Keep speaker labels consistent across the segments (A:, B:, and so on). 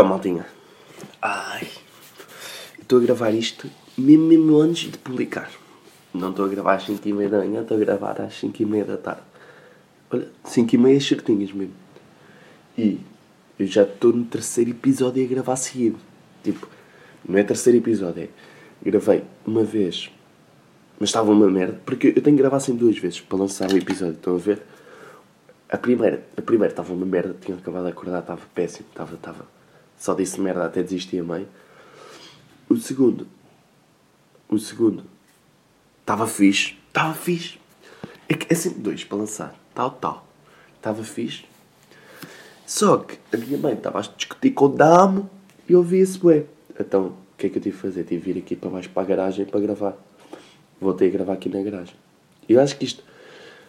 A: Então, maltinha. Ai. Estou a gravar isto mesmo, mesmo antes de publicar. Não estou a gravar às 5 e meia da manhã, estou a gravar às 5 e meia da tarde. Olha, 5 e meia certinhas mesmo. E eu já estou no terceiro episódio a gravar seguido. Tipo, não é terceiro episódio, é. Gravei uma vez, mas estava uma merda, porque eu tenho que gravar sempre duas vezes para lançar o episódio, estão a ver? A primeira, a primeira estava uma merda, tinha acabado de acordar, estava péssimo, estava, estava. Só disse merda até desisti a meio. O segundo, o segundo, estava fixe, estava fixe. É, é sempre dois para lançar, tal, tal. Estava fixe. Só que a minha mãe estava a discutir com o Damo e eu ouvi isso, bué. Então, o que é que eu tive de fazer? Tive de vir aqui para baixo para a garagem para gravar. Voltei a gravar aqui na garagem. Eu acho que isto.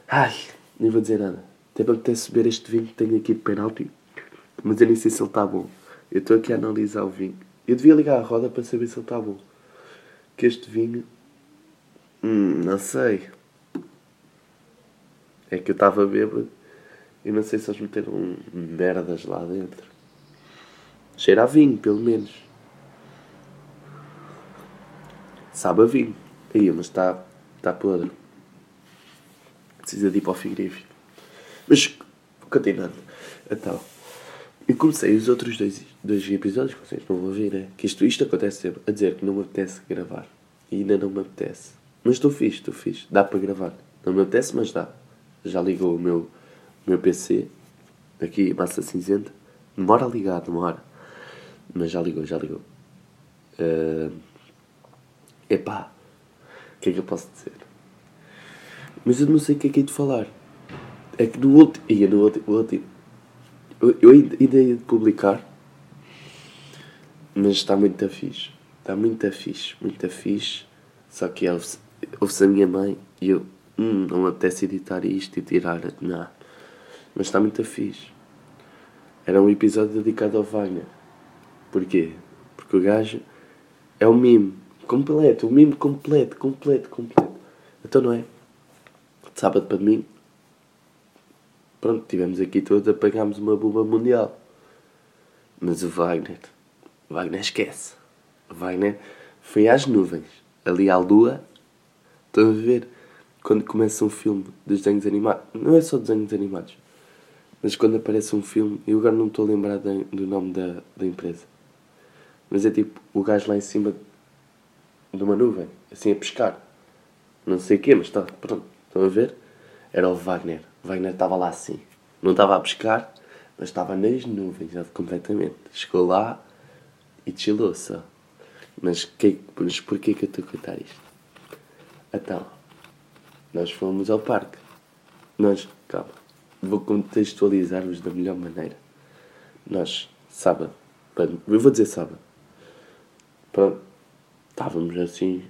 A: Ai, nem vou dizer nada. Até para até beber este vinho que tenho aqui de penalti. Mas eu nem sei se ele está bom. Eu estou aqui a analisar o vinho. Eu devia ligar a roda para saber se ele está bom. Que este vinho. Hum, não sei. É que eu estava bêbado e não sei se eles meteram merdas lá dentro. Cheira a vinho, pelo menos. Sabe a vinho. Aí, mas está está podre. Precisa de ir para o frigorífico. Mas, continuando. Então, eu comecei os outros dois, dois episódios que vocês não vão ver, né? Que isto, isto acontece sempre. A dizer que não me apetece gravar. E ainda não me apetece. Mas estou fixe, estou fixe. Dá para gravar. Não me apetece, mas dá. Já ligou o meu, meu PC. Aqui, massa cinzenta. Demora a ligar, demora. Mas já ligou, já ligou. Uh, epá. O que é que eu posso dizer? Mas eu não sei o que é que hei de falar. É que no último. Ia no último. Eu, eu ainda ia de publicar. Mas está muito fixe. Está muito fixe. Muito fixe. Só que ouve-se ouve a minha mãe e eu. Hum, não apetece editar isto e tirar. Não. Mas está muito fixe. Era um episódio dedicado ao Wagner. Porquê? Porque o gajo é o mimo. Completo. O mimo completo, completo, completo. Então não é? De sábado para domingo. Pronto, tivemos aqui todos, apagámos uma bomba mundial. Mas o Wagner, o Wagner esquece. O Wagner foi às nuvens, ali à lua. Estão a ver? Quando começa um filme de desenhos animados, não é só desenhos animados, mas quando aparece um filme, eu agora não estou a lembrar do nome da, da empresa, mas é tipo o gajo lá em cima de uma nuvem, assim a pescar. Não sei o quê, mas está, pronto, estão a ver? Era o Wagner. Wagner estava lá assim. Não estava a pescar, mas estava nas nuvens, completamente. Chegou lá e descilou só. Mas, que, mas porquê que eu estou a contar isto? Então, nós fomos ao parque. Nós, calma, vou contextualizar-vos da melhor maneira. Nós, sábado, eu vou dizer sábado, pronto, estávamos assim.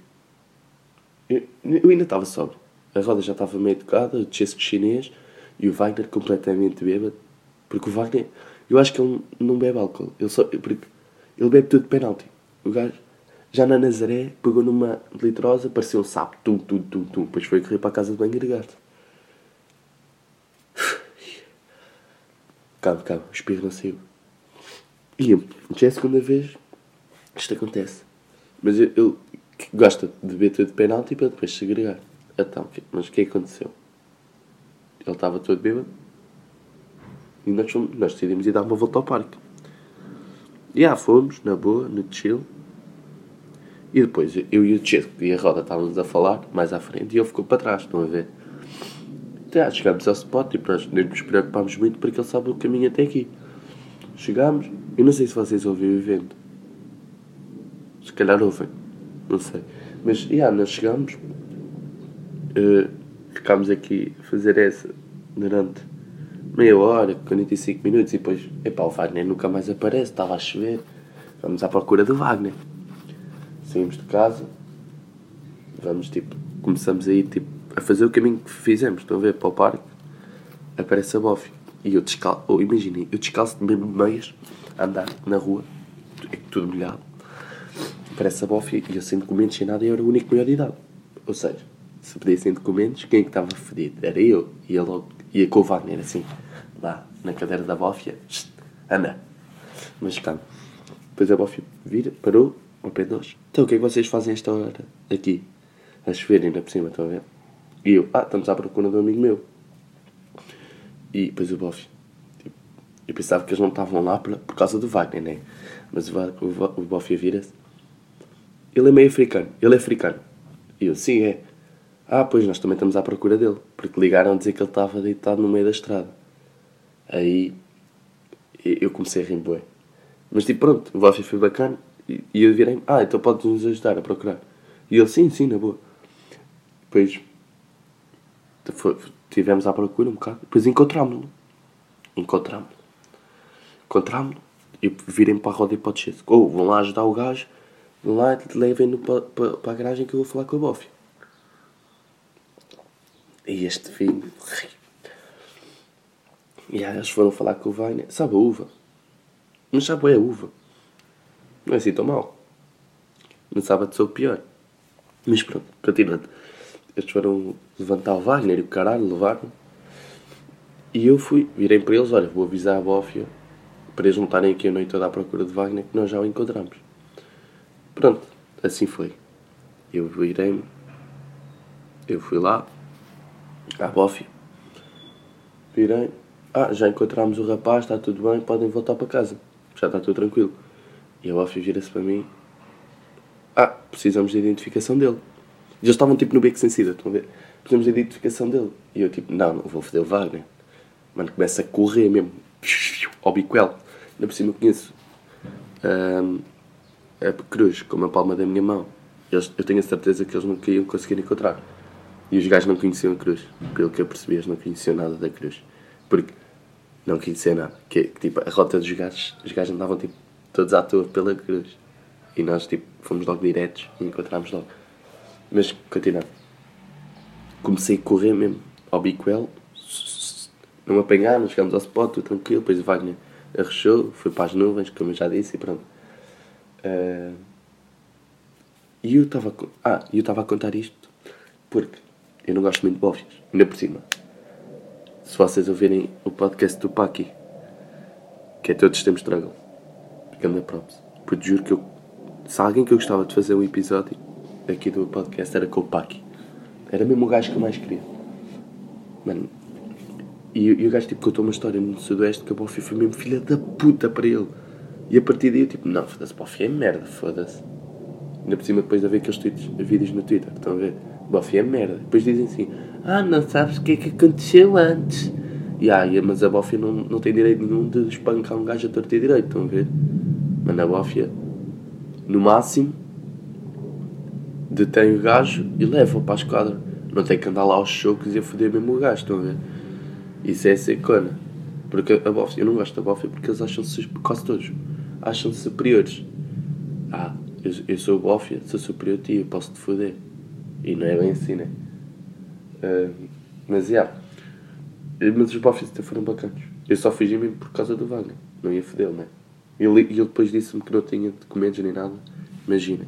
A: Eu, eu ainda estava sóbrio. A roda já estava meio tocada, o Chesco chinês e o Wagner completamente bêbado. Porque o Wagner, eu acho que ele não bebe álcool. Ele, só, porque ele bebe tudo de penalti. O gajo, já na Nazaré, pegou numa litrosa, parecia um sapo, tum, tum, tum, tum. Depois foi correr para a casa de banho e Calma, calma, o espirro não saiu. E já é a segunda vez que isto acontece. Mas ele, gosta de beber tudo de penalti para depois segregar. Então, mas o que aconteceu? Ele estava todo bêbado e nós, fomos, nós decidimos ir dar uma volta ao parque. E ah, fomos, na boa, no chill. E depois eu e o Chesco e a Roda estávamos a falar mais à frente e ele ficou para trás, estão a ver? Até chegámos ao spot e nós nem nos preocupámos muito porque ele sabe o caminho até aqui. Chegámos, eu não sei se vocês ouviram o evento. Se calhar ouvem, não sei. Mas, yeah, nós chegámos, uh, ficámos aqui a fazer essa durante meia hora, 45 minutos e depois, epá, o Wagner nunca mais aparece, estava a chover. Vamos à procura do Wagner. Saímos de casa, vamos tipo, começamos a ir tipo, a fazer o caminho que fizemos, estão a ver, para o parque, aparece a Bofi. E eu descalço, oh, imaginem, eu descalço de mesmo meias, a andar na rua, é tudo molhado, aparece a Bofi e eu sem documentos sem nada e eu era o único maior de idade. Ou seja, se pedissem documentos, quem é que estava fedido? Era eu. E ele logo ia com o Wagner assim, lá na cadeira da bófia, anda. Mas calma. Depois a Bofi vira, parou, ao pé de nós. Então o que é que vocês fazem esta hora aqui? A chover ainda por cima, estão a ver? E eu, ah, estamos à procura de um amigo meu. E depois o Bofi. Tipo, eu pensava que eles não estavam lá por, por causa do Wagner, né? Mas o, o, o Bofi vira-se. Ele é meio africano. Ele é africano. E eu, sim, é. Ah, pois nós também estamos à procura dele. Porque ligaram a dizer que ele estava deitado no meio da estrada. Aí eu comecei a rir bué. Mas tipo, pronto, o Bofi foi bacana. E, e eu virei ah, então podes nos ajudar a procurar. E ele, sim, sim, na boa. Depois tivemos à procura um bocado. Depois encontrámos-lo. Encontrámos-lo. Encontrámos-lo e virem para a roda o Ou oh, vão lá ajudar o gajo, vão lá e levem-no para, para, para a garagem que eu vou falar com a Bofi. E este filho. E aí eles foram falar com o Vainer. Sabe a uva? Mas sabe a uva. Não é assim tão mal. No sábado sou o pior. Mas pronto, continuando. Eles foram levantar o Wagner e o caralho, levaram. E eu fui, virei para eles, olha, vou avisar a Bófia para eles não estarem aqui a noite toda à procura de Wagner, que nós já o encontramos. Pronto, assim foi. Eu virei-me, eu fui lá, à Bófia, virei, ah, já encontramos o rapaz, está tudo bem, podem voltar para casa, já está tudo tranquilo. E a Bófia vira-se para mim, ah, precisamos da identificação dele. E eles estavam tipo no beco sem saída, estão a ver? Precisamos da identificação dele. E eu tipo, não, não vou foder o Wagner. Mano, começa a correr mesmo. Ao bicuel. Ainda por cima conheço um, a Cruz como a palma da minha mão. Eu tenho a certeza que eles nunca iam conseguir encontrar. E os gajos não conheciam a Cruz. Pelo que eu percebi, eles não conheciam nada da Cruz. Porque não conheciam nada. Que, tipo, a rota dos gajos, os gajos andavam tipo, todos à toa pela Cruz. E nós tipo, fomos logo diretos e encontramos logo. Mas, continuando. Comecei a correr mesmo ao bicuel. Não apanharam, chegamos ao spot, tudo tranquilo. Depois o Wagner arrechou, foi para as nuvens, como eu já disse, e pronto. Uh, e eu estava ah, eu estava a contar isto porque eu não gosto muito de bófias, ainda por cima. Se vocês ouvirem o podcast do Paki, que é Todos Temos Struggle, ficando a props. Porque juro que eu, se alguém que eu gostava de fazer um episódio aqui do podcast era com o Paki. Era mesmo o gajo que eu mais queria. Mano, e, e o gajo tipo, contou uma história no Sudoeste que a Bofi foi mesmo filha da puta para ele. E a partir daí eu tipo, não, foda-se, Bofi é merda, foda-se. Ainda por cima depois de haver aqueles tweets, vídeos no Twitter, estão a ver? Bofi é merda. Depois dizem assim, ah, não sabes o que é que aconteceu antes. E ah, mas a Bófia não, não tem direito nenhum de espancar um gajo a torto e direito, estão a ver? Mas a Bófia, no máximo, detém o gajo e leva-o para a esquadra. Não tem que andar lá aos chocos e a foder mesmo o gajo, estão a ver? Isso é ser cona. Porque a Bófia, eu não gosto da Bófia porque eles acham-se, quase todos, acham-se superiores. Ah, eu, eu sou Bófia, sou superior a ti, eu posso te foder. E não é bem assim, né? Uh, mas. Yeah. Mas os Bófias até foram bacanas. Eu só fiz mesmo por causa do Wagner. Não ia foder, né? E ele, ele depois disse-me que não tinha documentos nem nada. Imagina.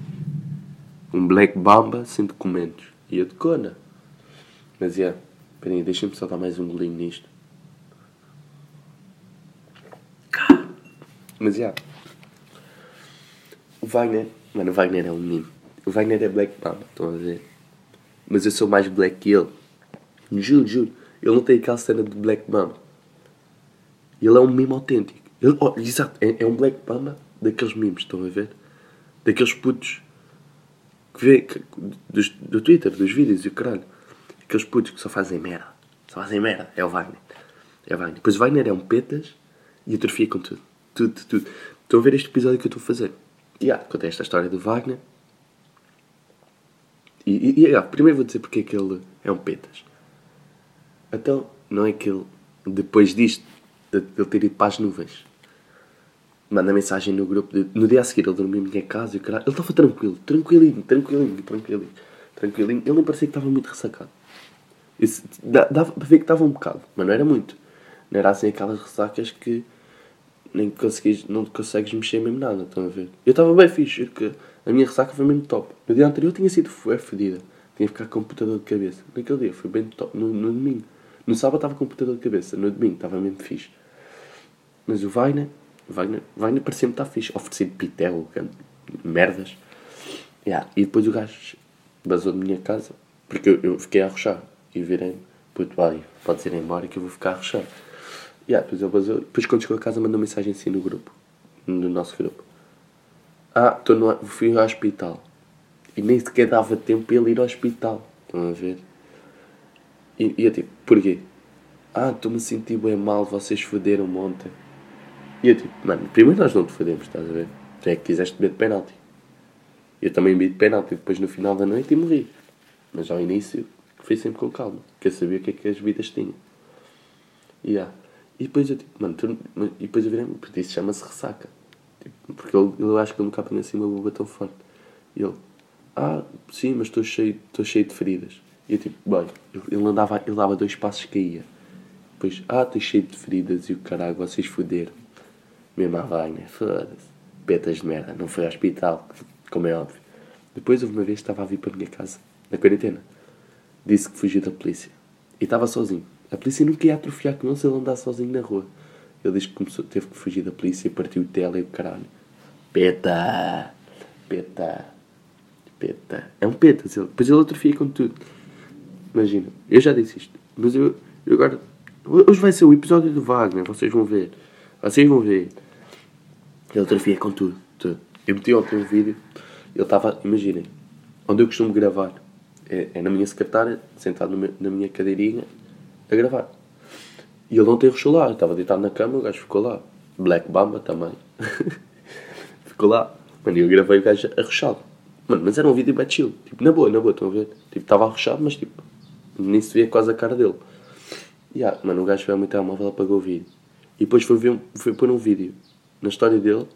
A: Um Black Bamba sem documentos. E eu de cona. Mas. Yeah. Peraí, deixem-me só dar mais um golinho nisto. Mas. Yeah. O Wagner... Mano, o Wagner é um menino. O Wagner é Black Bamba, estão a ver? Mas eu sou mais black que ele. Juro, juro. Ele não tem aquela cena de Black Mamba. Ele é um mimo autêntico. Ele, oh, exato, é, é, um Black Mamba daqueles mimos, estão a ver? Daqueles putos que vê que, dos, do Twitter, dos vídeos e o caralho. Aqueles putos que só fazem merda. Só fazem merda. É o Wagner. É o Wagner. Depois o Wagner é um petas e atrofia com tudo. Tudo, tudo. Estão a ver este episódio que eu estou a fazer? E yeah, contei esta história do Wagner. E, e, e ah, primeiro vou dizer porque é que ele é um petas. Então, não é que ele, depois disto, de, ele ter ido para as nuvens, manda mensagem no grupo. De, no dia a seguir ele dormiu em minha casa e o caralho. Ele estava tranquilo, tranquilinho, tranquilinho, tranquilinho, tranquilinho. Ele nem parecia que estava muito ressacado. Isso, dava para ver que estava um bocado, mas não era muito. Não era assim aquelas ressacas que nem conseguis, não consegues mexer mesmo nada, estão a ver? Eu estava bem fixe, porque a minha ressaca foi mesmo top. No dia anterior tinha sido fedida. Tinha que ficar com computador de cabeça. Naquele dia foi bem top. No, no domingo. No sábado estava com computador de cabeça. No domingo estava mesmo fixe. Mas o Vaina, Wagner, Wagner parecia-me estar fixe. Oferecido pitel, merdas. Yeah. E depois o gajo basou de minha casa, porque eu, eu fiquei a arrochar. E virei-me, puto, vai, podes ir embora que eu vou ficar a arrochar. Yeah, depois. Depois quando chegou a casa mandou mensagem assim no grupo. No nosso grupo. Ah, tô no, fui ao hospital. E nem sequer dava tempo para ele ir ao hospital. Estão a ver? E, e eu tipo, porquê? Ah, estou-me a sentir bem mal, vocês foderam-me ontem. E eu tipo, mano, primeiro nós não te fodemos, estás a ver? Tu é que quiseste beber de penalti. Eu também bebi de penalti depois no final da noite e morri. Mas ao início fui sempre com calma, porque eu sabia o que é que as vidas tinham. Yeah. E depois eu tipo, mano, tu, e depois eu virei porque isso chama-se ressaca. Porque ele, eu acho que ele nunca apanha assim uma boba tão forte. E ele, ah, sim, mas estou cheio, estou cheio de feridas. E eu tipo, bem, ele andava, ele dava dois passos e caía. Depois, ah, estou cheio de feridas e o caralho, vocês foderam. Mesmo à Wagner, foda-se. Petas de merda, não foi ao hospital, como é óbvio. Depois houve uma vez que estava a vir para a minha casa, na quarentena. Disse que fugiu da polícia. E estava sozinho. A polícia nunca ia atrofiar com ele se ele andasse sozinho na rua. Ele disse que começou, teve que fugir da polícia, partiu o tela e o caralho. Peta! Peta! Peta! É um peta. Depois ele atrofia com tudo. Imagina, eu já disse isto, mas eu, eu agora. Hoje vai ser o episódio do Wagner, vocês vão ver. Vocês vão ver. Ele atrofia com tudo, tudo. Eu meti ontem um vídeo, ele estava, imaginem, onde eu costumo gravar. É, é na minha secretária, sentado meu, na minha cadeirinha, a gravar. E ele ontem ruxou lá, estava deitado na cama, o gajo ficou lá. Black Bamba também. ficou lá. Mano, eu gravei o gajo arrochado. Mano, mas era um vídeo bem chill. Tipo, na boa, na boa, estão a ver? Tipo, estava arrochado, mas tipo, nem se via quase a cara dele. E yeah, mano, o gajo foi ao meu telemóvel, apagou o vídeo. E depois foi, ver, foi pôr um vídeo na história dele,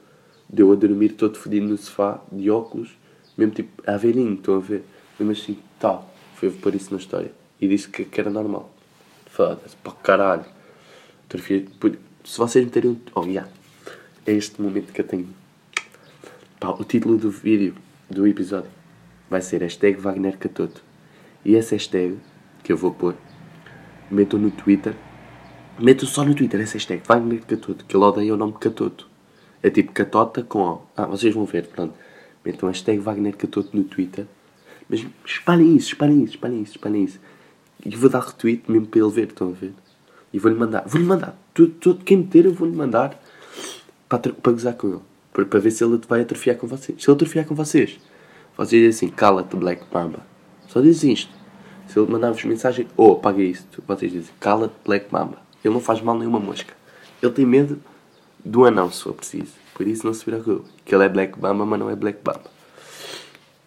A: deu a dormir todo fedido no sofá, de óculos, mesmo tipo, a velhinho, estão a ver? Mesmo assim, tal. Foi pôr isso na história. E disse que, que era normal. Foda-se, para caralho. Se vocês meterem. Oh, yeah. É este momento que eu tenho. Pá, o título do vídeo, do episódio, vai ser hashtag Wagner Catoto. E essa hashtag que eu vou pôr, metam no Twitter. Metam só no Twitter essa hashtag Wagner Catoto, que ele odeia o nome Catoto. É tipo Catota com O. Ah, vocês vão ver, pronto. Metam hashtag Wagner Catoto no Twitter. Mas espalhem isso, espalhem isso, espalhem isso, espalhem isso. E vou dar retweet mesmo para ele ver, estão a ver? E vou-lhe mandar, vou-lhe mandar, tudo, tudo, quem meter eu vou-lhe mandar para, para gozar com ele. Para, para ver se ele vai atrofiar com vocês. Se ele atrofiar com vocês, vocês dizem assim, cala-te Black Mamba. Só dizem isto. Se ele mandar-vos mensagem, oh, apaga isto, vocês dizem, cala-te Black Mamba. Ele não faz mal nenhuma mosca. Ele tem medo do anão, se for preciso. Por isso não se preocupe. Que ele é Black Bamba, mas não é Black Bamba.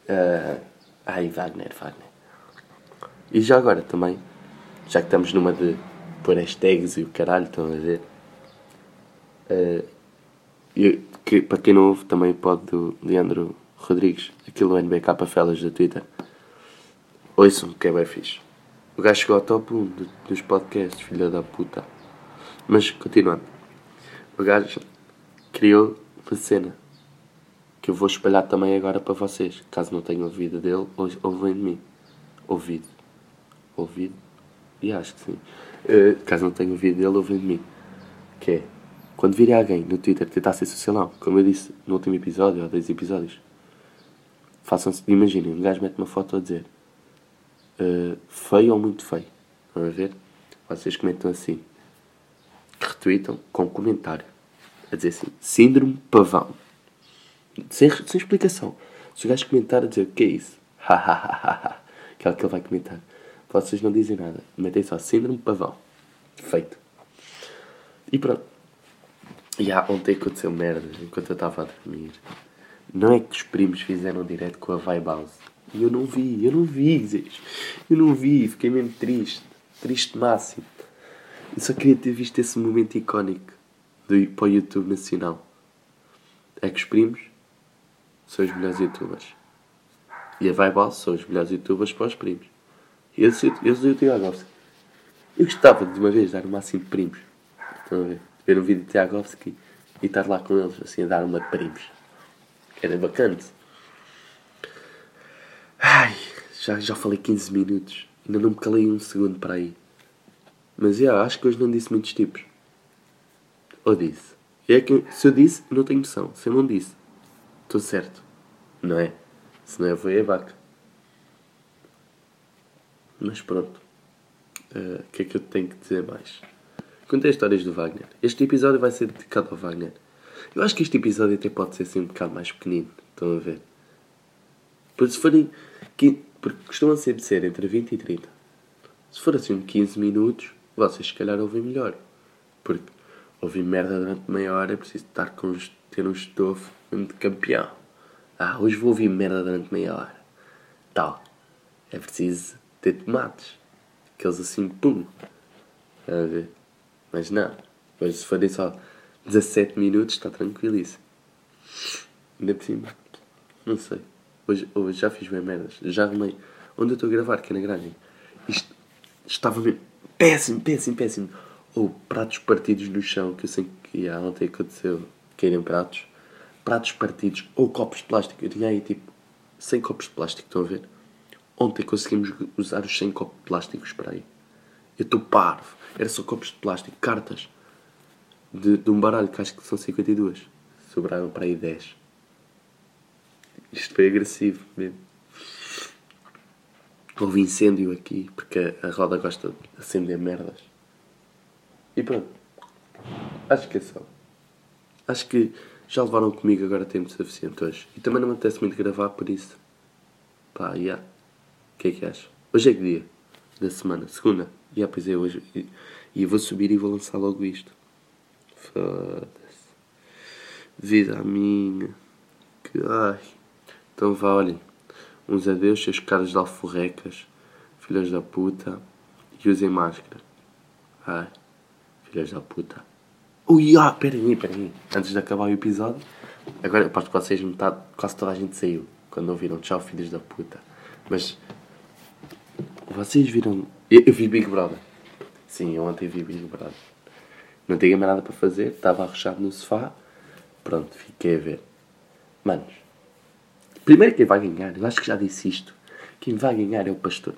A: Uh, ai, Wagner, Wagner. E já agora também, já que estamos numa de pôr hashtags e o caralho, estão a ver? Uh, eu, que, para quem não ouve, também pode do Leandro Rodrigues, aquilo NBK Felas da Twitter. Ouçam, que é bem fixe. O gajo chegou ao top 1 dos podcasts, filha da puta. Mas, continuando. O gajo criou uma cena que eu vou espalhar também agora para vocês. Caso não tenham ouvido dele, ouvem de mim. Ouvido ouvido. E acho que sim. Uh, caso não tenha ouvido dele, ouvem de mim. Que é, quando virem alguém no Twitter tentar ser socialão, como eu disse no último episódio, ou dois episódios, façam-se, imaginem, um gajo mete uma foto a dizer uh, feio ou muito feio. Vamos ver? Vocês comentam assim, retweetam com comentário, a dizer assim, síndrome pavão. Sem, sem explicação. Se o gajo comentar a dizer, o que é isso? que é o que ele vai comentar. Vocês não dizem nada. Metem só síndrome pavão. Feito. E pronto. E há, ontem aconteceu merda enquanto eu estava a dormir. Não é que os primos fizeram direto com a Vibe House. E eu não vi, eu não vi, Zés. Eu não vi, fiquei mesmo triste. Triste máximo. Eu só queria ter visto esse momento icónico do, para o YouTube nacional. É que os primos são os melhores youtubers. E a Vibe House são os melhores youtubers para os primos. Eu sou, eu sou o Tiagovski. Eu gostava de uma vez dar o máximo de primos. Estão a ver? Ver um vídeo de Tiagovski e estar lá com eles, assim, a dar uma de primos. Era bacana. Ai, já, já falei 15 minutos. Ainda não me calei um segundo para aí. Mas, yeah, acho que hoje não disse muitos tipos. Ou disse? É que, se eu disse, não tenho noção. Se eu não disse, estou certo. Não é? Se não é, foi a vaca. Mas pronto. Eh, o uh, que é que eu tenho que dizer mais? Contei histórias do Wagner. Este episódio vai ser dedicado ao Wagner. Eu acho que este episódio até pode ser assim um bocado mais pequenino. Estão a ver? Porque se forem. Porque costumam sempre ser entre 20 e 30. Se for assim 15 minutos, vocês se calhar ouvem melhor. Porque ouvir merda durante meia hora é preciso estar com, ter um estofo de campeão. Ah, hoje vou ouvir merda durante meia hora. Tal. É preciso ter tomates. Aqueles assim, pum. A ver? Mas não. Hoje se forem só 17 minutos, está tranquilíssimo. Ainda por cima. Não sei. Hoje, hoje já fiz bem merdas. Já arrumei. Onde eu estou a gravar, que é na garagem. Isto estava mesmo péssimo, péssimo, péssimo. Ou pratos partidos no chão, que eu sei que ontem aconteceu. Querem pratos. Pratos partidos. Ou copos de plástico. Eu tinha aí tipo 100 copos de plástico, estão a ver? Ontem conseguimos usar os 100 copos plásticos para aí. Eu estou parvo. Era só copos de plástico, cartas. De, de um baralho que acho que são 52. Sobraram para aí 10. Isto foi agressivo mesmo. Houve incêndio aqui, porque a roda gosta de acender merdas. E pronto. Acho que é só. Acho que já levaram comigo agora tempo suficiente hoje. E também não me apetece muito gravar por isso. Pá, yeah. Que é que achas? Hoje é que dia? Da semana? Segunda? E yeah, pois é, hoje. E vou subir e vou lançar logo isto. Foda-se. Vida minha. Que ai. Então vá, olhem. Uns adeus, seus caras de alforrecas. Filhas da puta. E usem máscara. Ai. Filhas da puta. Ui, ah, peraí, peraí. Antes de acabar o episódio. Agora, aposto que vocês metade, quase toda a gente saiu. Quando ouviram tchau, filhos da puta. Mas. Vocês viram. Eu, eu vi Big Brother. Sim, eu ontem vi Big Brother. Não tinha mais nada para fazer, estava arrochado no sofá. Pronto, fiquei a ver. Manos, primeiro quem vai ganhar, eu acho que já disse isto. Quem vai ganhar é o pastor.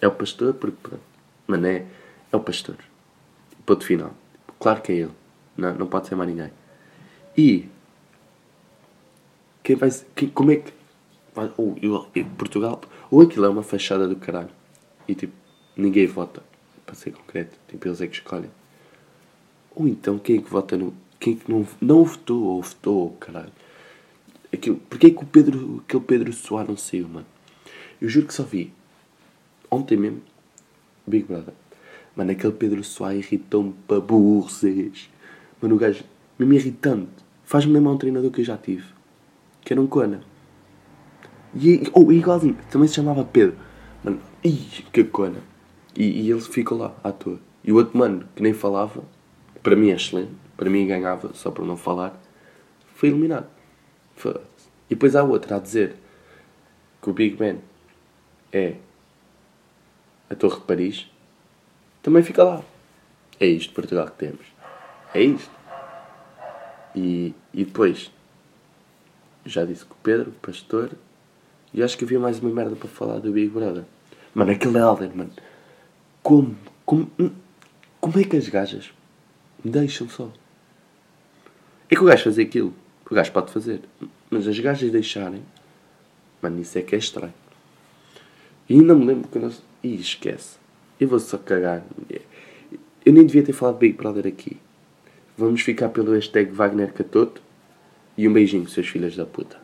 A: É o pastor porque, pronto, mané, é o pastor. Ponto final. Claro que é ele. Não, não pode ser mais ninguém. E quem vai. Quem, como é que. Ou, Portugal. Ou aquilo é uma fachada do caralho. E tipo, ninguém vota para ser concreto. Tipo, eles é que escolhem. Ou então, quem é que vota no. Quem é que não, não votou ou votou, caralho? Aquilo, porquê é que o Pedro, aquele Pedro Soares não saiu, mano? Eu juro que só vi. Ontem mesmo. Big Brother. Mano, aquele Pedro Soares irritou-me para burros. Mano, o gajo, mesmo irritante. Faz-me lembrar um treinador que eu já tive. Que era um cona. E, oh, igualzinho. Também se chamava Pedro. Ih, que cona. E, e ele ficou lá, à toa. E o outro mano, que nem falava, para mim é excelente, para mim ganhava só por não falar, foi eliminado. E depois há outra a dizer que o Big Ben é a Torre de Paris, também fica lá. É isto Portugal que temos. É isto. E, e depois, já disse que o Pedro, o pastor, e acho que havia mais uma merda para falar do Big Brother. Mano, aquele Elder, mano. Como? Como, como é que as gajas deixam só? É que o gajo fazer aquilo. O gajo pode fazer. Mas as gajas deixarem. Mano, isso é que é estranho. E ainda me lembro que nós. Ih, esquece. Eu vou só cagar. Eu nem devia ter falado Big Brother aqui. Vamos ficar pelo hashtag Wagner Catoto. E um beijinho, seus filhos da puta.